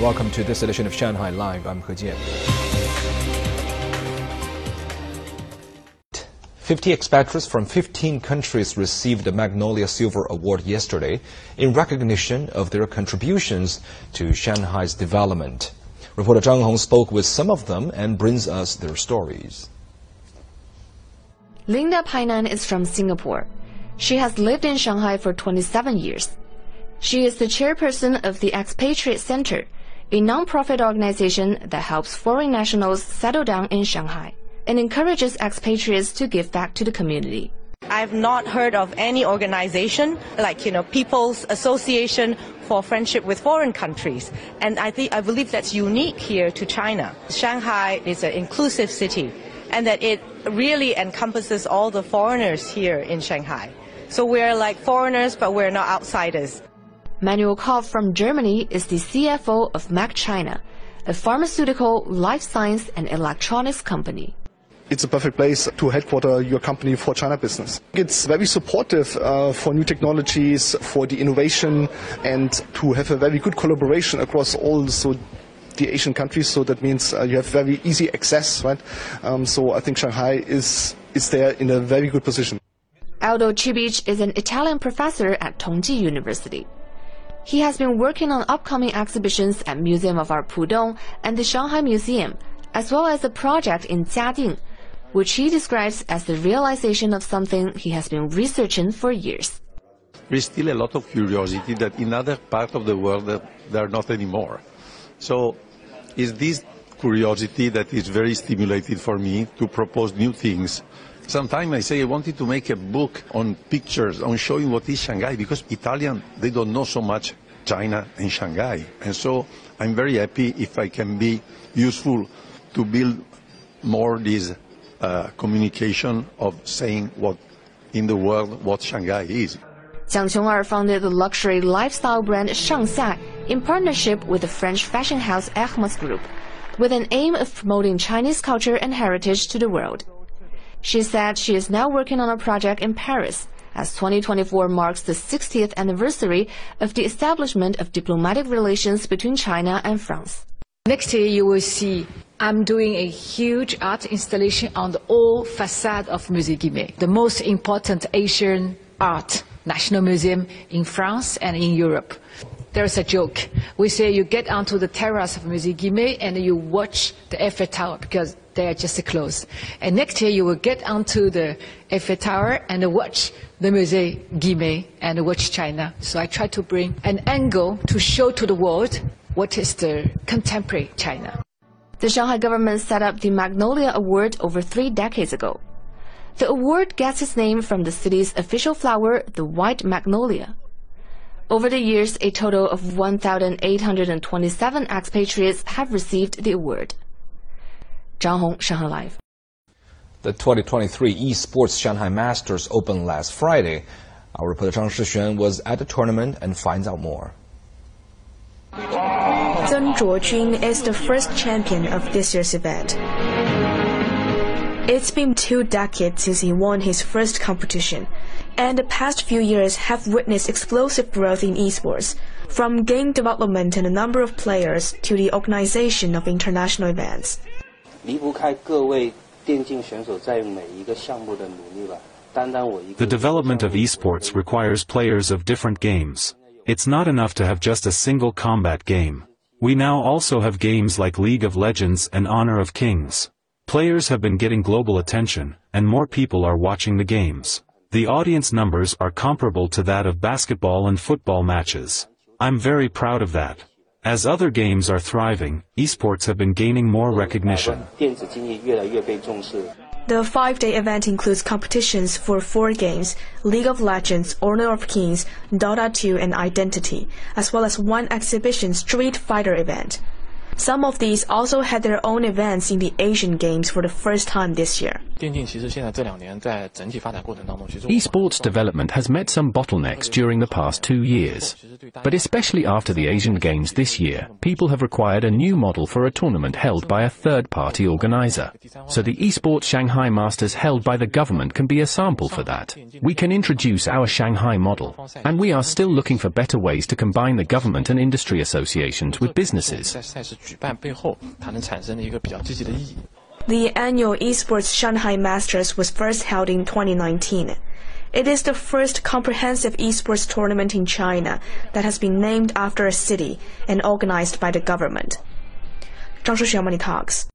Welcome to this edition of Shanghai Live. I'm He Jian. 50 expatriates from 15 countries received the Magnolia Silver Award yesterday in recognition of their contributions to Shanghai's development. Reporter Zhang Hong spoke with some of them and brings us their stories. Linda Painan is from Singapore. She has lived in Shanghai for 27 years. She is the chairperson of the Expatriate Center, a non-profit organization that helps foreign nationals settle down in Shanghai and encourages expatriates to give back to the community. I've not heard of any organization like, you know, People's Association for Friendship with Foreign Countries. And I think, I believe that's unique here to China. Shanghai is an inclusive city and that it really encompasses all the foreigners here in Shanghai. So we're like foreigners, but we're not outsiders. Manuel Koff from Germany is the CFO of Merck China, a pharmaceutical, life science, and electronics company it's a perfect place to headquarter your company for China business. It's very supportive uh, for new technologies, for the innovation, and to have a very good collaboration across all so the Asian countries. So that means uh, you have very easy access, right? Um, so I think Shanghai is is there in a very good position. Aldo Cibic is an Italian professor at Tongji University. He has been working on upcoming exhibitions at Museum of Art Pudong and the Shanghai Museum, as well as a project in Jiading, which he describes as the realization of something he has been researching for years. There's still a lot of curiosity that in other parts of the world there are not anymore. So it's this curiosity that is very stimulating for me to propose new things. Sometimes I say I wanted to make a book on pictures, on showing what is Shanghai, because Italian, they don't know so much China and Shanghai. And so I'm very happy if I can be useful to build more this uh, communication of saying what in the world what Shanghai is. Jiang Qiongar founded the luxury lifestyle brand Shangxia in partnership with the French fashion house Hermès Group, with an aim of promoting Chinese culture and heritage to the world. She said she is now working on a project in Paris, as 2024 marks the 60th anniversary of the establishment of diplomatic relations between China and France. Next year, you will see I'm doing a huge art installation on the old facade of Musée Guimet, the most important Asian art national museum in France and in Europe. There's a joke. We say you get onto the terrace of Guimet and you watch the Eiffel Tower because they are just close. And next year you will get onto the Eiffel Tower and watch the Musée Guimet and watch China. So I try to bring an angle to show to the world what is the contemporary China. The Shanghai government set up the Magnolia Award over three decades ago. The award gets its name from the city's official flower, the white magnolia. Over the years, a total of 1,827 expatriates have received the award. Zhang Hong, Shanghai Live. The 2023 eSports Shanghai Masters opened last Friday. Our reporter Zhang Shixuan was at the tournament and finds out more. Zheng Zhuojun is the first champion of this year's event. It's been two decades since he won his first competition, and the past few years have witnessed explosive growth in esports, from game development and the number of players to the organization of international events. The development of esports requires players of different games. It's not enough to have just a single combat game. We now also have games like League of Legends and Honor of Kings. Players have been getting global attention, and more people are watching the games. The audience numbers are comparable to that of basketball and football matches. I'm very proud of that. As other games are thriving, esports have been gaining more recognition. The five-day event includes competitions for four games, League of Legends, Honor of Kings, Dota 2 and Identity, as well as one exhibition Street Fighter event. Some of these also had their own events in the Asian Games for the first time this year. Esports development has met some bottlenecks during the past two years. But especially after the Asian Games this year, people have required a new model for a tournament held by a third-party organizer. So the Esports Shanghai Masters held by the government can be a sample for that. We can introduce our Shanghai model. And we are still looking for better ways to combine the government and industry associations with businesses. The annual Esports Shanghai Masters was first held in 2019. It is the first comprehensive esports tournament in China that has been named after a city and organized by the government. Zhang Shixuan Money Talks.